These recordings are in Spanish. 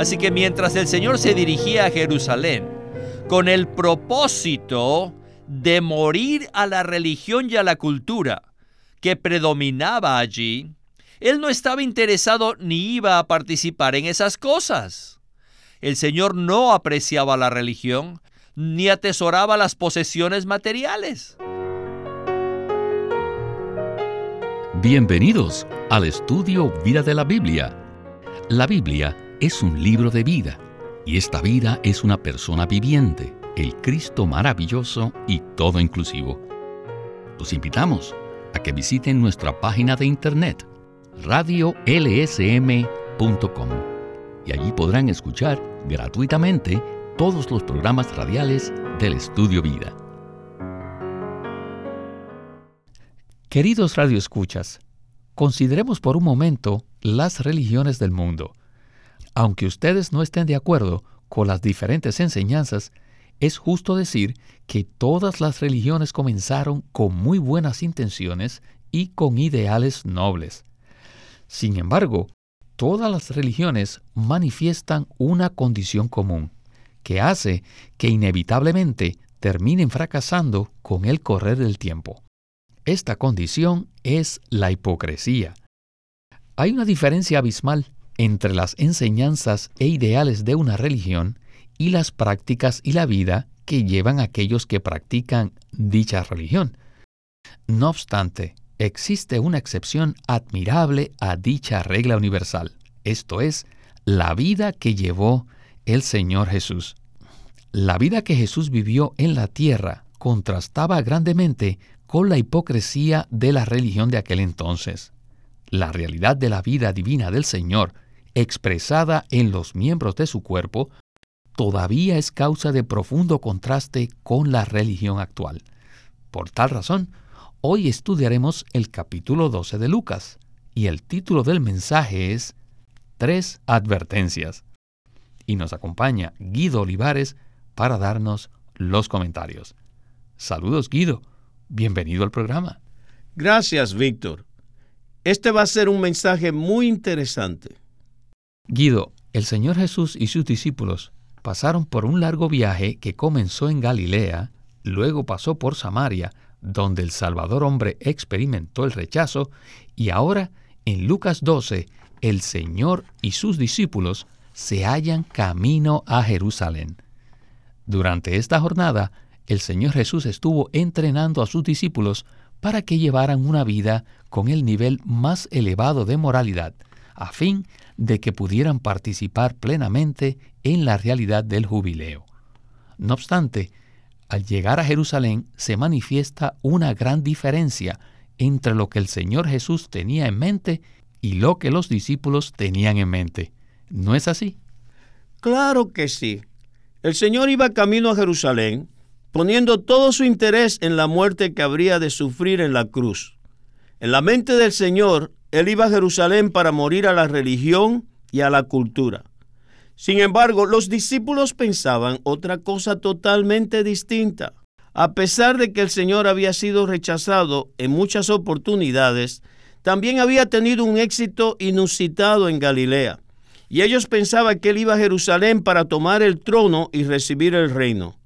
Así que mientras el Señor se dirigía a Jerusalén con el propósito de morir a la religión y a la cultura que predominaba allí, Él no estaba interesado ni iba a participar en esas cosas. El Señor no apreciaba la religión ni atesoraba las posesiones materiales. Bienvenidos al estudio Vida de la Biblia. La Biblia es un libro de vida y esta vida es una persona viviente, el Cristo maravilloso y todo inclusivo. Los invitamos a que visiten nuestra página de internet radiolsm.com y allí podrán escuchar gratuitamente todos los programas radiales del Estudio Vida. Queridos radioescuchas, consideremos por un momento las religiones del mundo. Aunque ustedes no estén de acuerdo con las diferentes enseñanzas, es justo decir que todas las religiones comenzaron con muy buenas intenciones y con ideales nobles. Sin embargo, todas las religiones manifiestan una condición común, que hace que inevitablemente terminen fracasando con el correr del tiempo. Esta condición es la hipocresía. Hay una diferencia abismal entre las enseñanzas e ideales de una religión y las prácticas y la vida que llevan aquellos que practican dicha religión. No obstante, existe una excepción admirable a dicha regla universal, esto es, la vida que llevó el Señor Jesús. La vida que Jesús vivió en la tierra contrastaba grandemente con la hipocresía de la religión de aquel entonces. La realidad de la vida divina del Señor, expresada en los miembros de su cuerpo, todavía es causa de profundo contraste con la religión actual. Por tal razón, hoy estudiaremos el capítulo 12 de Lucas, y el título del mensaje es Tres advertencias. Y nos acompaña Guido Olivares para darnos los comentarios. Saludos Guido. Bienvenido al programa. Gracias, Víctor. Este va a ser un mensaje muy interesante. Guido, el Señor Jesús y sus discípulos pasaron por un largo viaje que comenzó en Galilea, luego pasó por Samaria, donde el Salvador hombre experimentó el rechazo, y ahora, en Lucas 12, el Señor y sus discípulos se hallan camino a Jerusalén. Durante esta jornada, el Señor Jesús estuvo entrenando a sus discípulos para que llevaran una vida con el nivel más elevado de moralidad, a fin de que pudieran participar plenamente en la realidad del jubileo. No obstante, al llegar a Jerusalén se manifiesta una gran diferencia entre lo que el Señor Jesús tenía en mente y lo que los discípulos tenían en mente. ¿No es así? Claro que sí. El Señor iba camino a Jerusalén poniendo todo su interés en la muerte que habría de sufrir en la cruz. En la mente del Señor, Él iba a Jerusalén para morir a la religión y a la cultura. Sin embargo, los discípulos pensaban otra cosa totalmente distinta. A pesar de que el Señor había sido rechazado en muchas oportunidades, también había tenido un éxito inusitado en Galilea. Y ellos pensaban que él iba a Jerusalén para tomar el trono y recibir el reino.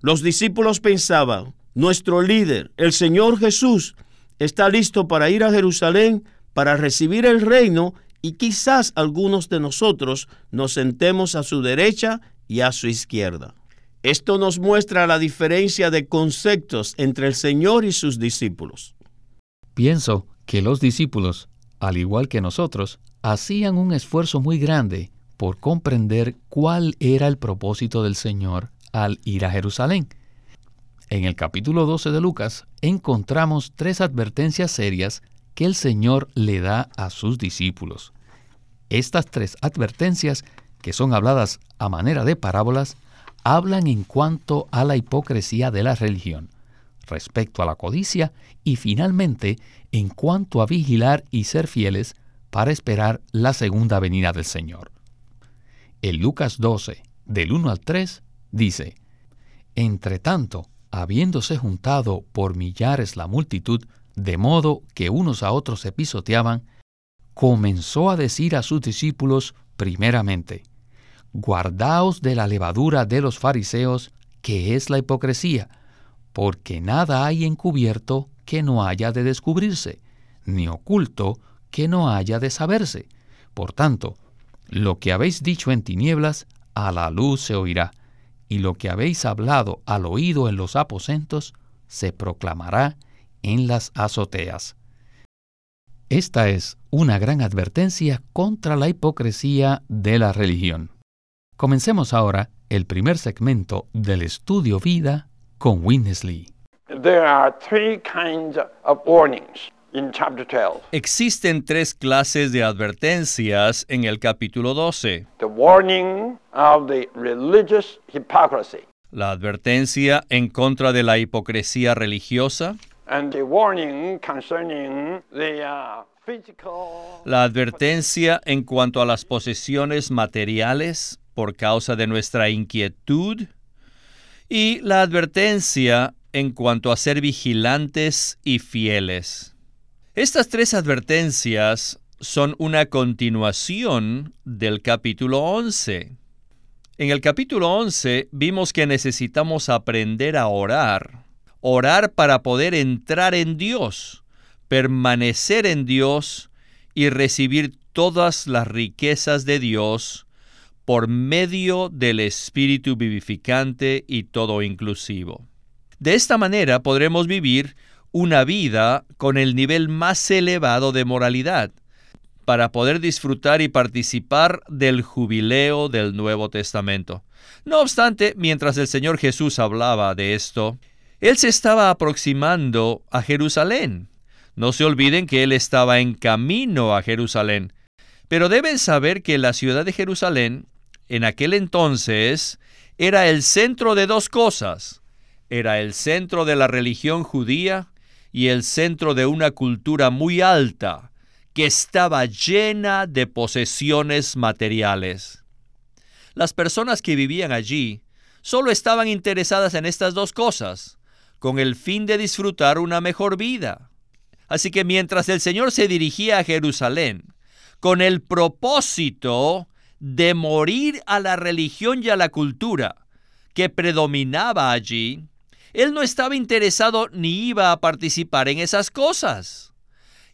Los discípulos pensaban, nuestro líder, el Señor Jesús, está listo para ir a Jerusalén para recibir el reino y quizás algunos de nosotros nos sentemos a su derecha y a su izquierda. Esto nos muestra la diferencia de conceptos entre el Señor y sus discípulos. Pienso que los discípulos, al igual que nosotros, hacían un esfuerzo muy grande por comprender cuál era el propósito del Señor al ir a Jerusalén. En el capítulo 12 de Lucas encontramos tres advertencias serias que el Señor le da a sus discípulos. Estas tres advertencias, que son habladas a manera de parábolas, hablan en cuanto a la hipocresía de la religión, respecto a la codicia y finalmente en cuanto a vigilar y ser fieles para esperar la segunda venida del Señor. En Lucas 12, del 1 al 3, dice, Entre tanto, habiéndose juntado por millares la multitud, de modo que unos a otros se pisoteaban, comenzó a decir a sus discípulos primeramente, guardaos de la levadura de los fariseos, que es la hipocresía, porque nada hay encubierto que no haya de descubrirse, ni oculto que no haya de saberse. Por tanto, lo que habéis dicho en tinieblas, a la luz se oirá, y lo que habéis hablado al oído en los aposentos, se proclamará en las azoteas. Esta es una gran advertencia contra la hipocresía de la religión. Comencemos ahora el primer segmento del estudio vida con Winnesley. Existen tres clases de advertencias en el capítulo 12. La advertencia en contra de la hipocresía religiosa. La advertencia en cuanto a las posesiones materiales por causa de nuestra inquietud. Y la advertencia en cuanto a ser vigilantes y fieles. Estas tres advertencias son una continuación del capítulo 11. En el capítulo 11 vimos que necesitamos aprender a orar orar para poder entrar en Dios, permanecer en Dios y recibir todas las riquezas de Dios por medio del Espíritu vivificante y todo inclusivo. De esta manera podremos vivir una vida con el nivel más elevado de moralidad, para poder disfrutar y participar del jubileo del Nuevo Testamento. No obstante, mientras el Señor Jesús hablaba de esto, él se estaba aproximando a Jerusalén. No se olviden que él estaba en camino a Jerusalén. Pero deben saber que la ciudad de Jerusalén, en aquel entonces, era el centro de dos cosas. Era el centro de la religión judía y el centro de una cultura muy alta, que estaba llena de posesiones materiales. Las personas que vivían allí solo estaban interesadas en estas dos cosas, con el fin de disfrutar una mejor vida. Así que mientras el Señor se dirigía a Jerusalén con el propósito de morir a la religión y a la cultura que predominaba allí, Él no estaba interesado ni iba a participar en esas cosas.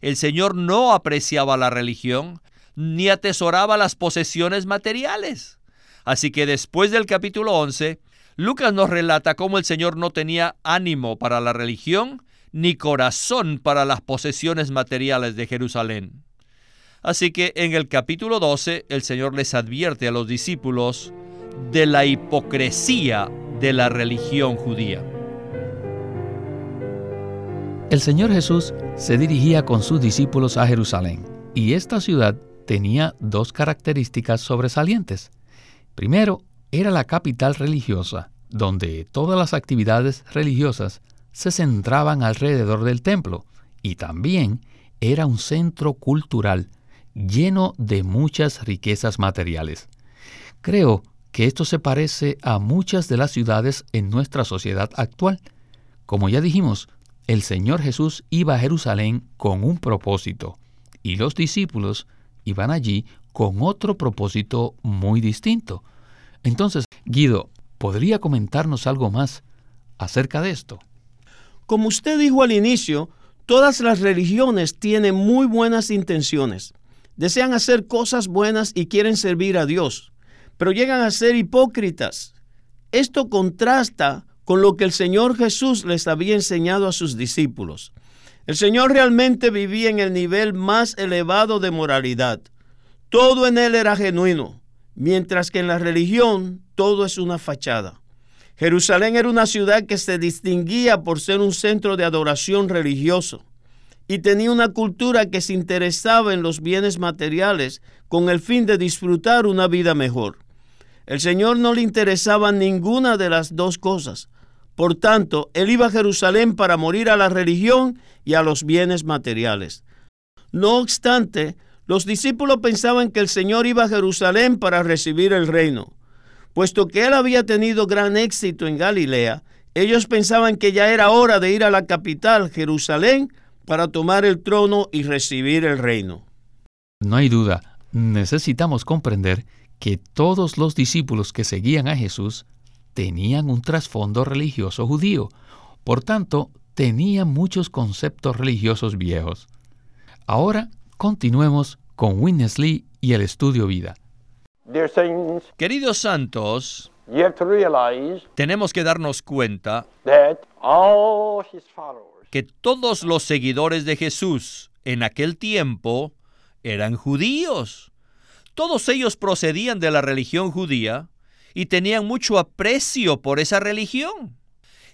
El Señor no apreciaba la religión ni atesoraba las posesiones materiales. Así que después del capítulo 11, Lucas nos relata cómo el Señor no tenía ánimo para la religión ni corazón para las posesiones materiales de Jerusalén. Así que en el capítulo 12 el Señor les advierte a los discípulos de la hipocresía de la religión judía. El Señor Jesús se dirigía con sus discípulos a Jerusalén y esta ciudad tenía dos características sobresalientes. Primero, era la capital religiosa, donde todas las actividades religiosas se centraban alrededor del templo, y también era un centro cultural lleno de muchas riquezas materiales. Creo que esto se parece a muchas de las ciudades en nuestra sociedad actual. Como ya dijimos, el Señor Jesús iba a Jerusalén con un propósito, y los discípulos iban allí con otro propósito muy distinto. Entonces, Guido, ¿podría comentarnos algo más acerca de esto? Como usted dijo al inicio, todas las religiones tienen muy buenas intenciones. Desean hacer cosas buenas y quieren servir a Dios, pero llegan a ser hipócritas. Esto contrasta con lo que el Señor Jesús les había enseñado a sus discípulos. El Señor realmente vivía en el nivel más elevado de moralidad. Todo en él era genuino mientras que en la religión todo es una fachada. Jerusalén era una ciudad que se distinguía por ser un centro de adoración religioso y tenía una cultura que se interesaba en los bienes materiales con el fin de disfrutar una vida mejor. El Señor no le interesaba ninguna de las dos cosas. Por tanto, él iba a Jerusalén para morir a la religión y a los bienes materiales. No obstante, los discípulos pensaban que el Señor iba a Jerusalén para recibir el reino. Puesto que él había tenido gran éxito en Galilea, ellos pensaban que ya era hora de ir a la capital, Jerusalén, para tomar el trono y recibir el reino. No hay duda, necesitamos comprender que todos los discípulos que seguían a Jesús tenían un trasfondo religioso judío, por tanto, tenían muchos conceptos religiosos viejos. Ahora continuemos con Winnesley y el estudio vida. Queridos santos, tenemos que darnos cuenta que todos los seguidores de Jesús en aquel tiempo eran judíos. Todos ellos procedían de la religión judía y tenían mucho aprecio por esa religión.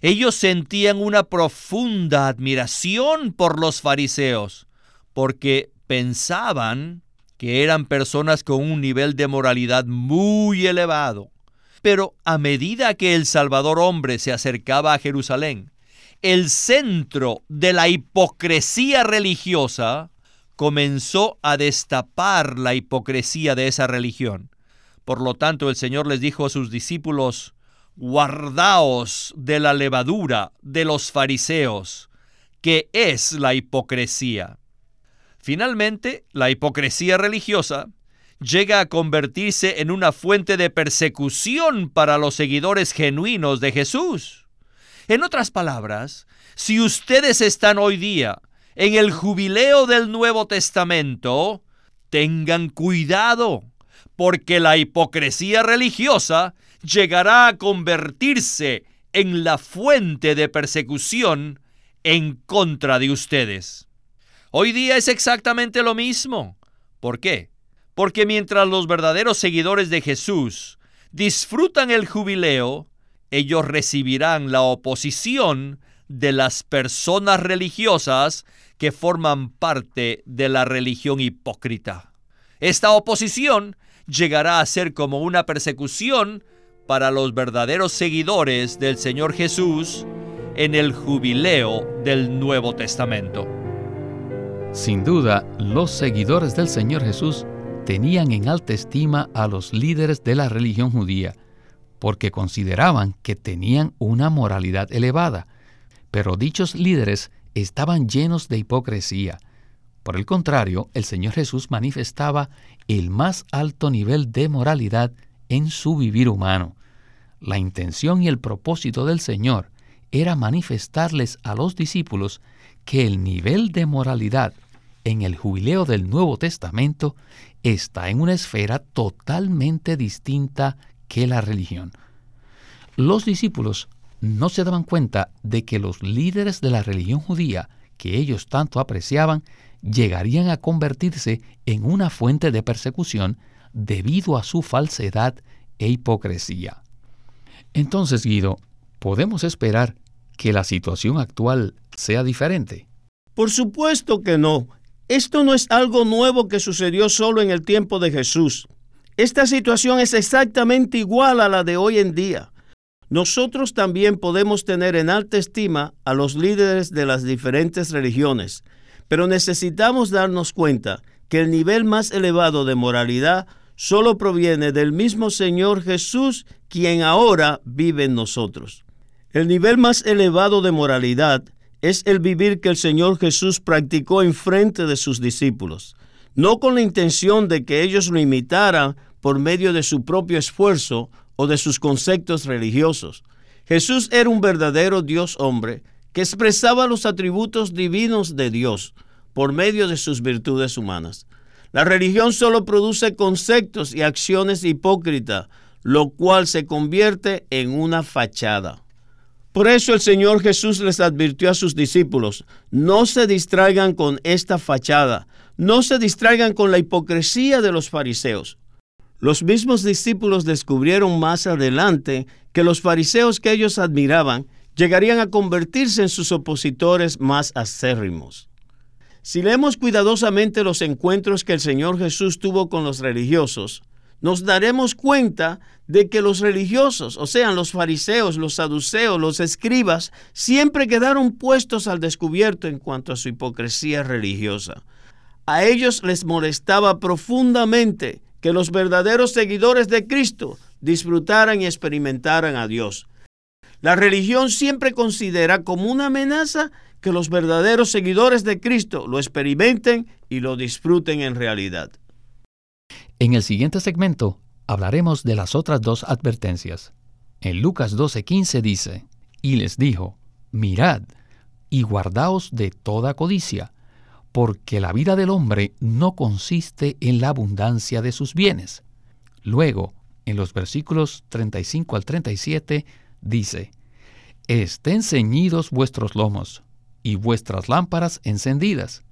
Ellos sentían una profunda admiración por los fariseos, porque pensaban que eran personas con un nivel de moralidad muy elevado. Pero a medida que el Salvador hombre se acercaba a Jerusalén, el centro de la hipocresía religiosa comenzó a destapar la hipocresía de esa religión. Por lo tanto, el Señor les dijo a sus discípulos, guardaos de la levadura de los fariseos, que es la hipocresía. Finalmente, la hipocresía religiosa llega a convertirse en una fuente de persecución para los seguidores genuinos de Jesús. En otras palabras, si ustedes están hoy día en el jubileo del Nuevo Testamento, tengan cuidado, porque la hipocresía religiosa llegará a convertirse en la fuente de persecución en contra de ustedes. Hoy día es exactamente lo mismo. ¿Por qué? Porque mientras los verdaderos seguidores de Jesús disfrutan el jubileo, ellos recibirán la oposición de las personas religiosas que forman parte de la religión hipócrita. Esta oposición llegará a ser como una persecución para los verdaderos seguidores del Señor Jesús en el jubileo del Nuevo Testamento. Sin duda, los seguidores del Señor Jesús tenían en alta estima a los líderes de la religión judía, porque consideraban que tenían una moralidad elevada, pero dichos líderes estaban llenos de hipocresía. Por el contrario, el Señor Jesús manifestaba el más alto nivel de moralidad en su vivir humano. La intención y el propósito del Señor era manifestarles a los discípulos que el nivel de moralidad en el jubileo del Nuevo Testamento está en una esfera totalmente distinta que la religión. Los discípulos no se daban cuenta de que los líderes de la religión judía, que ellos tanto apreciaban, llegarían a convertirse en una fuente de persecución debido a su falsedad e hipocresía. Entonces, Guido, ¿podemos esperar que la situación actual sea diferente? Por supuesto que no. Esto no es algo nuevo que sucedió solo en el tiempo de Jesús. Esta situación es exactamente igual a la de hoy en día. Nosotros también podemos tener en alta estima a los líderes de las diferentes religiones, pero necesitamos darnos cuenta que el nivel más elevado de moralidad solo proviene del mismo Señor Jesús, quien ahora vive en nosotros. El nivel más elevado de moralidad es el vivir que el Señor Jesús practicó en frente de sus discípulos, no con la intención de que ellos lo imitaran por medio de su propio esfuerzo o de sus conceptos religiosos. Jesús era un verdadero Dios hombre que expresaba los atributos divinos de Dios por medio de sus virtudes humanas. La religión solo produce conceptos y acciones hipócritas, lo cual se convierte en una fachada. Por eso el Señor Jesús les advirtió a sus discípulos, no se distraigan con esta fachada, no se distraigan con la hipocresía de los fariseos. Los mismos discípulos descubrieron más adelante que los fariseos que ellos admiraban llegarían a convertirse en sus opositores más acérrimos. Si leemos cuidadosamente los encuentros que el Señor Jesús tuvo con los religiosos, nos daremos cuenta de que los religiosos, o sea, los fariseos, los saduceos, los escribas, siempre quedaron puestos al descubierto en cuanto a su hipocresía religiosa. A ellos les molestaba profundamente que los verdaderos seguidores de Cristo disfrutaran y experimentaran a Dios. La religión siempre considera como una amenaza que los verdaderos seguidores de Cristo lo experimenten y lo disfruten en realidad. En el siguiente segmento hablaremos de las otras dos advertencias. En Lucas 12:15 dice, y les dijo, mirad y guardaos de toda codicia, porque la vida del hombre no consiste en la abundancia de sus bienes. Luego, en los versículos 35 al 37, dice, Estén ceñidos vuestros lomos y vuestras lámparas encendidas,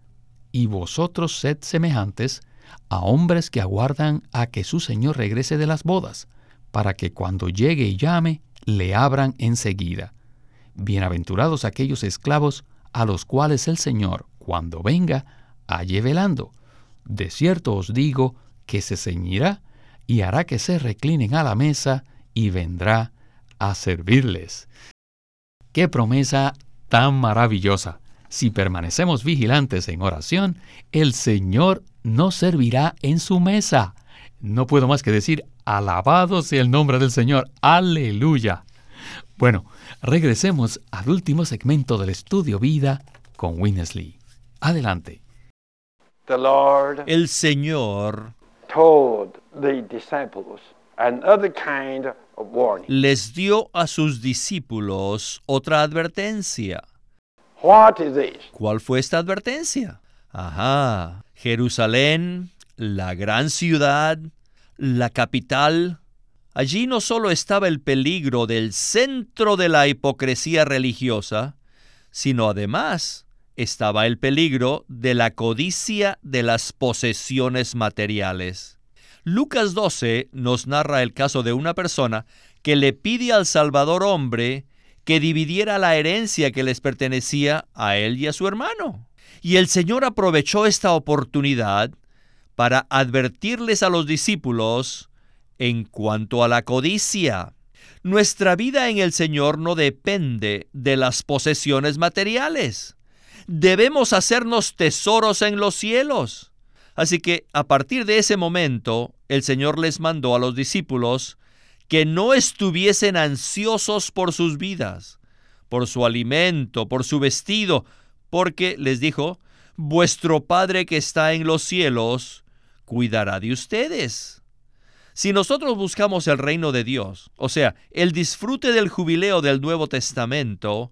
y vosotros sed semejantes a hombres que aguardan a que su Señor regrese de las bodas, para que cuando llegue y llame, le abran enseguida. Bienaventurados aquellos esclavos a los cuales el Señor, cuando venga, halle velando. De cierto os digo que se ceñirá y hará que se reclinen a la mesa y vendrá a servirles. ¡Qué promesa tan maravillosa! Si permanecemos vigilantes en oración, el Señor nos servirá en su mesa. No puedo más que decir, alabado sea el nombre del Señor. Aleluya. Bueno, regresemos al último segmento del estudio vida con Winnesley. Adelante. El Señor les dio a sus discípulos otra advertencia. ¿Cuál fue esta advertencia? Ajá, Jerusalén, la gran ciudad, la capital. Allí no solo estaba el peligro del centro de la hipocresía religiosa, sino además estaba el peligro de la codicia de las posesiones materiales. Lucas 12 nos narra el caso de una persona que le pide al Salvador hombre que dividiera la herencia que les pertenecía a él y a su hermano. Y el Señor aprovechó esta oportunidad para advertirles a los discípulos en cuanto a la codicia. Nuestra vida en el Señor no depende de las posesiones materiales. Debemos hacernos tesoros en los cielos. Así que a partir de ese momento, el Señor les mandó a los discípulos que no estuviesen ansiosos por sus vidas, por su alimento, por su vestido, porque les dijo, vuestro Padre que está en los cielos cuidará de ustedes. Si nosotros buscamos el reino de Dios, o sea, el disfrute del jubileo del Nuevo Testamento,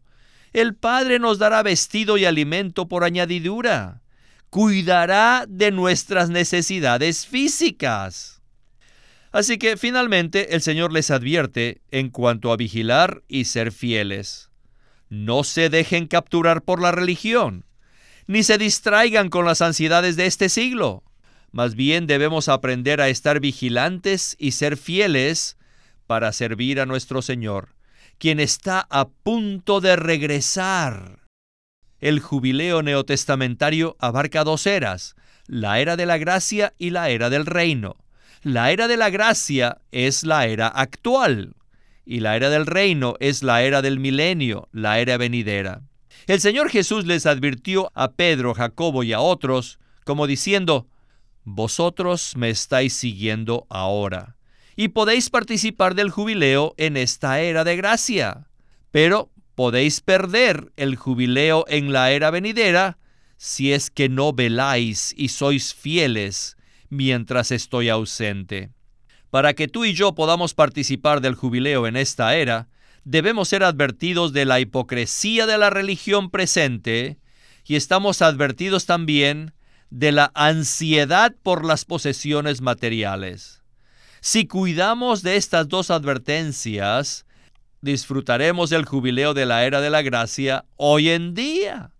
el Padre nos dará vestido y alimento por añadidura. Cuidará de nuestras necesidades físicas. Así que finalmente el Señor les advierte en cuanto a vigilar y ser fieles. No se dejen capturar por la religión, ni se distraigan con las ansiedades de este siglo. Más bien debemos aprender a estar vigilantes y ser fieles para servir a nuestro Señor, quien está a punto de regresar. El jubileo neotestamentario abarca dos eras, la era de la gracia y la era del reino. La era de la gracia es la era actual y la era del reino es la era del milenio, la era venidera. El Señor Jesús les advirtió a Pedro, Jacobo y a otros, como diciendo, Vosotros me estáis siguiendo ahora, y podéis participar del jubileo en esta era de gracia, pero podéis perder el jubileo en la era venidera si es que no veláis y sois fieles mientras estoy ausente. Para que tú y yo podamos participar del jubileo en esta era, debemos ser advertidos de la hipocresía de la religión presente y estamos advertidos también de la ansiedad por las posesiones materiales. Si cuidamos de estas dos advertencias, disfrutaremos del jubileo de la era de la gracia hoy en día.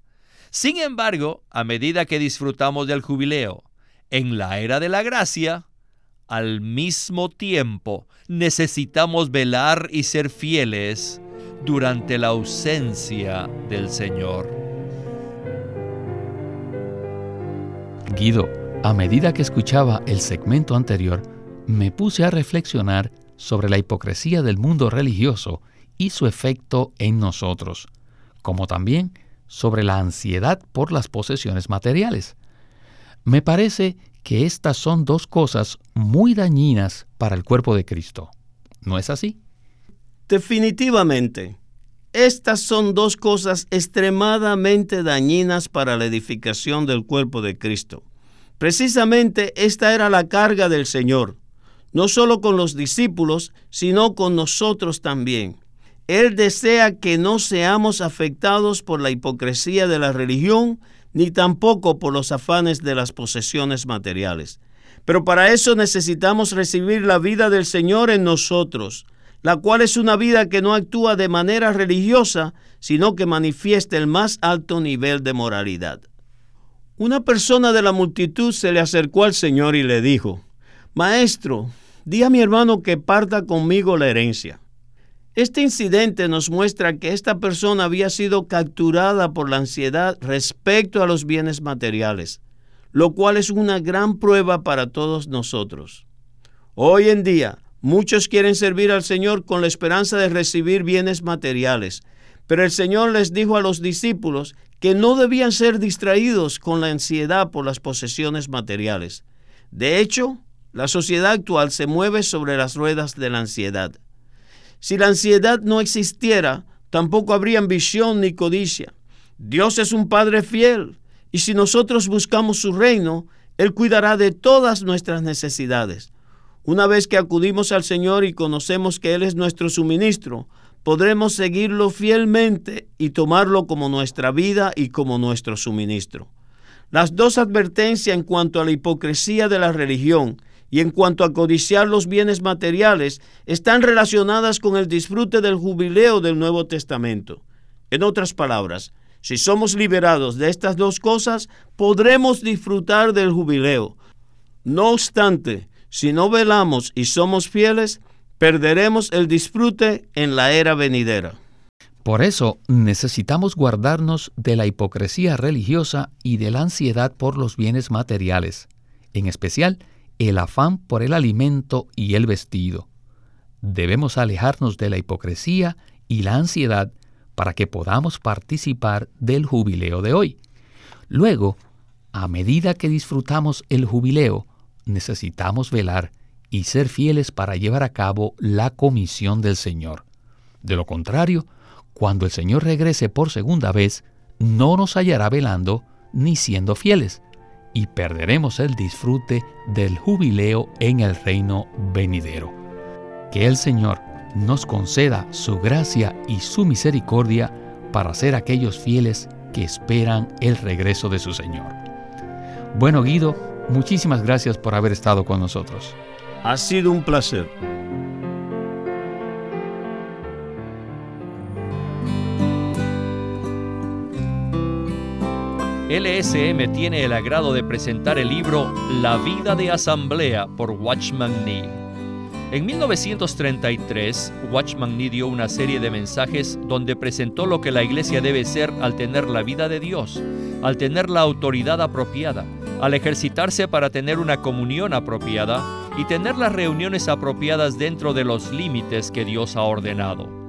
Sin embargo, a medida que disfrutamos del jubileo en la era de la gracia, al mismo tiempo necesitamos velar y ser fieles durante la ausencia del Señor. Guido, a medida que escuchaba el segmento anterior, me puse a reflexionar sobre la hipocresía del mundo religioso y su efecto en nosotros, como también sobre la ansiedad por las posesiones materiales. Me parece que estas son dos cosas muy dañinas para el cuerpo de Cristo. ¿No es así? Definitivamente. Estas son dos cosas extremadamente dañinas para la edificación del cuerpo de Cristo. Precisamente esta era la carga del Señor. no solo con los discípulos, sino con nosotros también. Él desea que no seamos afectados por la hipocresía de la religión, ni tampoco por los afanes de las posesiones materiales. Pero para eso necesitamos recibir la vida del Señor en nosotros, la cual es una vida que no actúa de manera religiosa, sino que manifiesta el más alto nivel de moralidad. Una persona de la multitud se le acercó al Señor y le dijo, Maestro, di a mi hermano que parta conmigo la herencia. Este incidente nos muestra que esta persona había sido capturada por la ansiedad respecto a los bienes materiales, lo cual es una gran prueba para todos nosotros. Hoy en día, muchos quieren servir al Señor con la esperanza de recibir bienes materiales, pero el Señor les dijo a los discípulos que no debían ser distraídos con la ansiedad por las posesiones materiales. De hecho, la sociedad actual se mueve sobre las ruedas de la ansiedad. Si la ansiedad no existiera, tampoco habría ambición ni codicia. Dios es un Padre fiel, y si nosotros buscamos su reino, Él cuidará de todas nuestras necesidades. Una vez que acudimos al Señor y conocemos que Él es nuestro suministro, podremos seguirlo fielmente y tomarlo como nuestra vida y como nuestro suministro. Las dos advertencias en cuanto a la hipocresía de la religión y en cuanto a codiciar los bienes materiales están relacionadas con el disfrute del jubileo del Nuevo Testamento. En otras palabras, si somos liberados de estas dos cosas, podremos disfrutar del jubileo. No obstante, si no velamos y somos fieles, perderemos el disfrute en la era venidera. Por eso necesitamos guardarnos de la hipocresía religiosa y de la ansiedad por los bienes materiales, en especial el afán por el alimento y el vestido. Debemos alejarnos de la hipocresía y la ansiedad para que podamos participar del jubileo de hoy. Luego, a medida que disfrutamos el jubileo, necesitamos velar y ser fieles para llevar a cabo la comisión del Señor. De lo contrario, cuando el Señor regrese por segunda vez, no nos hallará velando ni siendo fieles, y perderemos el disfrute del jubileo en el reino venidero. Que el Señor nos conceda su gracia y su misericordia para ser aquellos fieles que esperan el regreso de su Señor. Bueno, Guido, muchísimas gracias por haber estado con nosotros. Ha sido un placer. LSM tiene el agrado de presentar el libro La vida de asamblea por Watchman Nee. En 1933, Watchman Nee dio una serie de mensajes donde presentó lo que la iglesia debe ser al tener la vida de Dios, al tener la autoridad apropiada, al ejercitarse para tener una comunión apropiada y tener las reuniones apropiadas dentro de los límites que Dios ha ordenado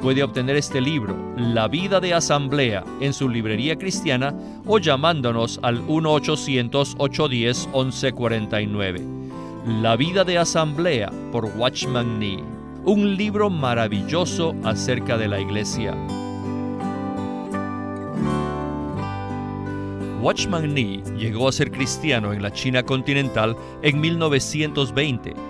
puede obtener este libro, La vida de asamblea, en su librería cristiana o llamándonos al 1-800-810-1149. La vida de asamblea por Watchman Nee, un libro maravilloso acerca de la iglesia. Watchman Nee llegó a ser cristiano en la China continental en 1920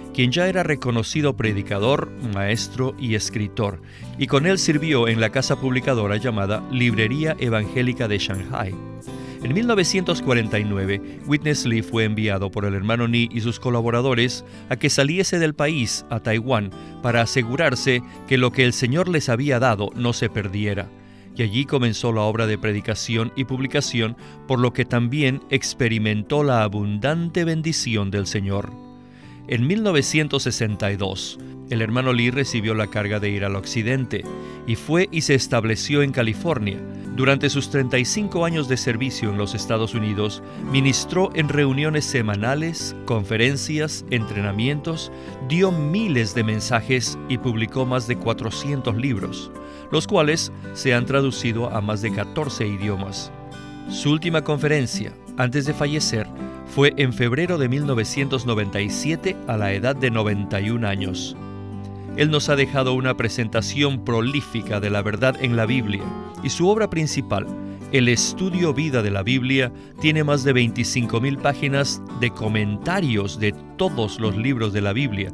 quien ya era reconocido predicador, maestro y escritor, y con él sirvió en la casa publicadora llamada Librería Evangélica de Shanghai. En 1949, Witness Lee fue enviado por el hermano Ni y sus colaboradores a que saliese del país a Taiwán para asegurarse que lo que el Señor les había dado no se perdiera. Y allí comenzó la obra de predicación y publicación, por lo que también experimentó la abundante bendición del Señor. En 1962, el hermano Lee recibió la carga de ir al occidente y fue y se estableció en California. Durante sus 35 años de servicio en los Estados Unidos, ministró en reuniones semanales, conferencias, entrenamientos, dio miles de mensajes y publicó más de 400 libros, los cuales se han traducido a más de 14 idiomas. Su última conferencia, antes de fallecer, fue en febrero de 1997 a la edad de 91 años. Él nos ha dejado una presentación prolífica de la verdad en la Biblia y su obra principal, el estudio vida de la Biblia, tiene más de 25.000 páginas de comentarios de todos los libros de la Biblia,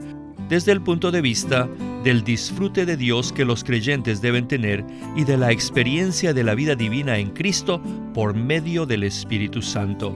desde el punto de vista del disfrute de Dios que los creyentes deben tener y de la experiencia de la vida divina en Cristo por medio del Espíritu Santo.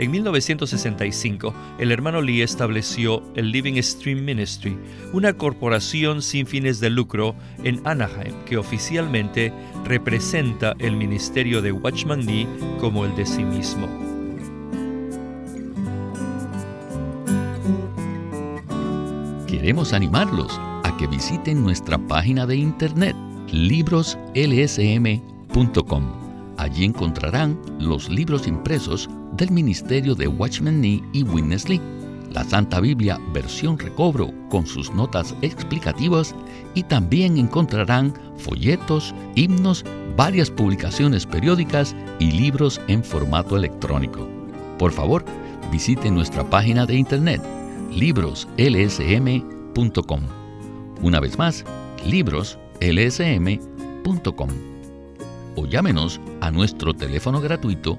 En 1965, el hermano Lee estableció el Living Stream Ministry, una corporación sin fines de lucro en Anaheim que oficialmente representa el ministerio de Watchman Nee como el de sí mismo. Queremos animarlos a que visiten nuestra página de internet libroslsm.com. Allí encontrarán los libros impresos del ministerio de Watchman Nee y Witness Lee, la Santa Biblia versión recobro con sus notas explicativas y también encontrarán folletos, himnos, varias publicaciones periódicas y libros en formato electrónico. Por favor, visite nuestra página de internet libroslsm.com. Una vez más, libroslsm.com. O llámenos a nuestro teléfono gratuito